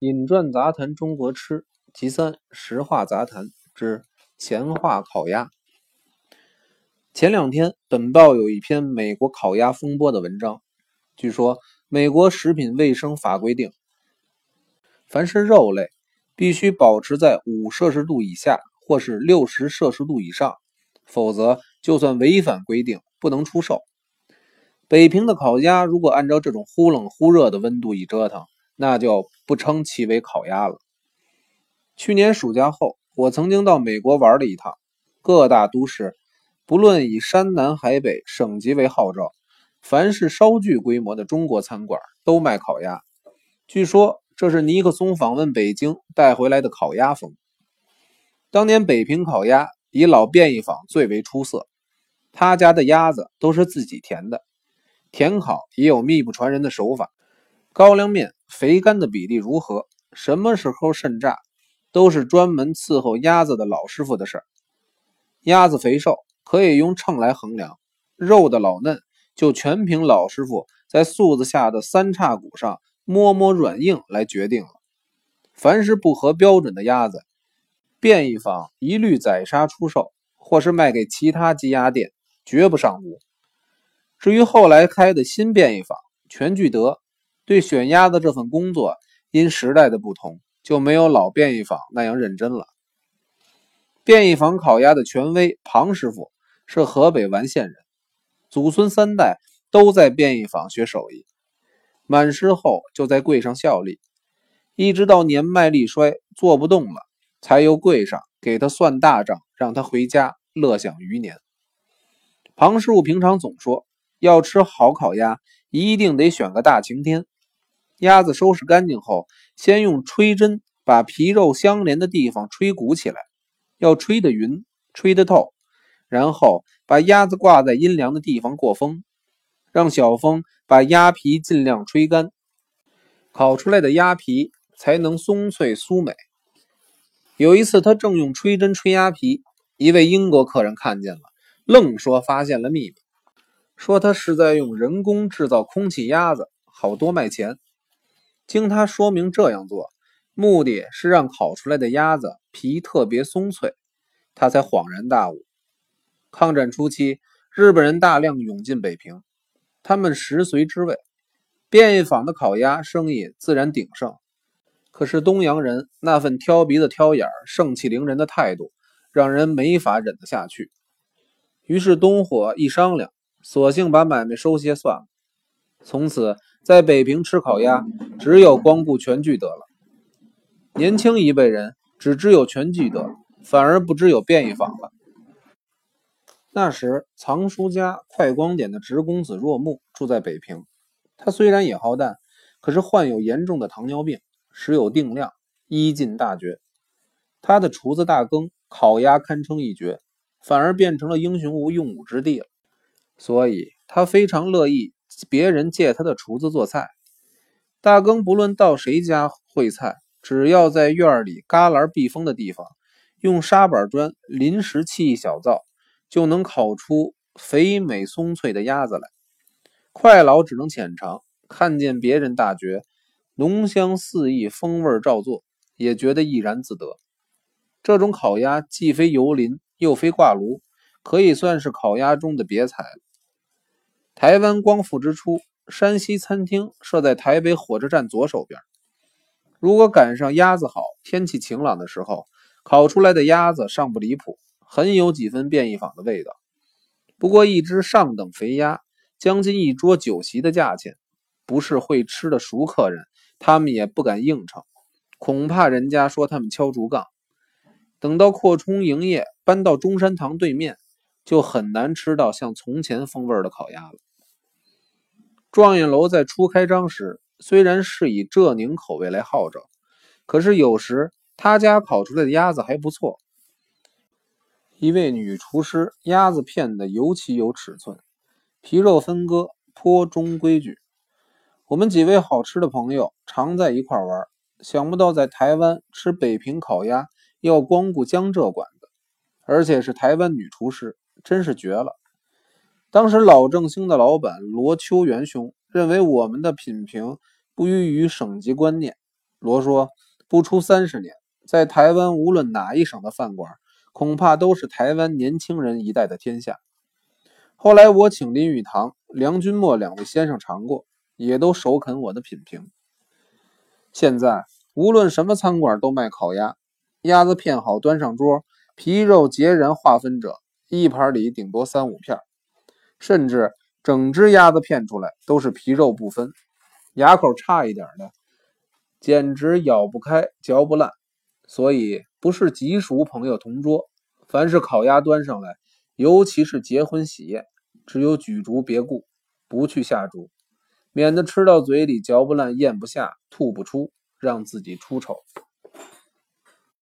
饮馔杂谈中国吃，其三实话杂谈之前话烤鸭。前两天，本报有一篇美国烤鸭风波的文章。据说，美国食品卫生法规定，凡是肉类必须保持在五摄氏度以下，或是六十摄氏度以上，否则就算违反规定，不能出售。北平的烤鸭如果按照这种忽冷忽热的温度一折腾，那就不称其为烤鸭了。去年暑假后，我曾经到美国玩了一趟，各大都市，不论以山南海北、省级为号召，凡是稍具规模的中国餐馆都卖烤鸭。据说这是尼克松访问北京带回来的烤鸭风。当年北平烤鸭以老便宜坊最为出色，他家的鸭子都是自己填的，填烤也有秘不传人的手法，高粱面。肥干的比例如何？什么时候渗炸，都是专门伺候鸭子的老师傅的事儿。鸭子肥瘦可以用秤来衡量，肉的老嫩就全凭老师傅在素子下的三叉骨上摸摸软硬来决定了。凡是不合标准的鸭子，便宜坊一律宰杀出售，或是卖给其他鸡鸭店，绝不上屋。至于后来开的新便宜坊全聚德。对选鸭子这份工作，因时代的不同，就没有老便宜坊那样认真了。便宜坊烤鸭的权威庞师傅是河北完县人，祖孙三代都在便宜坊学手艺，满师后就在柜上效力，一直到年迈力衰做不动了，才由柜上给他算大账，让他回家乐享余年。庞师傅平常总说，要吃好烤鸭，一定得选个大晴天。鸭子收拾干净后，先用吹针把皮肉相连的地方吹鼓起来，要吹得匀、吹得透，然后把鸭子挂在阴凉的地方过风，让小风把鸭皮尽量吹干，烤出来的鸭皮才能松脆酥美。有一次，他正用吹针吹鸭皮，一位英国客人看见了，愣说发现了秘密，说他是在用人工制造空气鸭子，好多卖钱。经他说明，这样做目的是让烤出来的鸭子皮特别松脆，他才恍然大悟。抗战初期，日本人大量涌进北平，他们食髓知味，便宜坊的烤鸭生意自然鼎盛。可是东洋人那份挑鼻子挑眼、盛气凌人的态度，让人没法忍得下去。于是东伙一商量，索性把买卖收些算了。从此。在北平吃烤鸭，只有光顾全聚德了。年轻一辈人只知有全聚德，反而不知有便宜坊了。那时藏书家快光点的侄公子若木住在北平，他虽然也好淡，可是患有严重的糖尿病，时有定量，医尽大绝。他的厨子大羹烤鸭堪称一绝，反而变成了英雄无用武之地了。所以他非常乐意。别人借他的厨子做菜，大更不论到谁家会菜，只要在院里旮旯避风的地方，用沙板砖临时砌一小灶，就能烤出肥美松脆的鸭子来。快老只能浅尝，看见别人大绝，浓香四溢，风味照做，也觉得怡然自得。这种烤鸭既非油淋，又非挂炉，可以算是烤鸭中的别菜了。台湾光复之初，山西餐厅设在台北火车站左手边。如果赶上鸭子好、天气晴朗的时候，烤出来的鸭子尚不离谱，很有几分便宜坊的味道。不过，一只上等肥鸭，将近一桌酒席的价钱，不是会吃的熟客人，他们也不敢应承，恐怕人家说他们敲竹杠。等到扩充营业，搬到中山堂对面，就很难吃到像从前风味的烤鸭了。状元楼在初开张时，虽然是以浙宁口味来号召，可是有时他家烤出来的鸭子还不错。一位女厨师，鸭子片的尤其有尺寸，皮肉分割颇中规矩。我们几位好吃的朋友常在一块玩，想不到在台湾吃北平烤鸭要光顾江浙馆子，而且是台湾女厨师，真是绝了。当时老正兴的老板罗秋元兄认为我们的品评不优于省级观念，罗说：“不出三十年，在台湾无论哪一省的饭馆，恐怕都是台湾年轻人一代的天下。”后来我请林语堂、梁君墨两位先生尝过，也都首肯我的品评。现在无论什么餐馆都卖烤鸭，鸭子片好端上桌，皮肉截然划分者，一盘里顶多三五片，甚至整只鸭子片出来都是皮肉不分，牙口差一点的。简直咬不开、嚼不烂，所以不是极熟朋友同桌，凡是烤鸭端上来，尤其是结婚喜宴，只有举烛别顾，不去下烛，免得吃到嘴里嚼不烂、咽不下、吐不出，让自己出丑。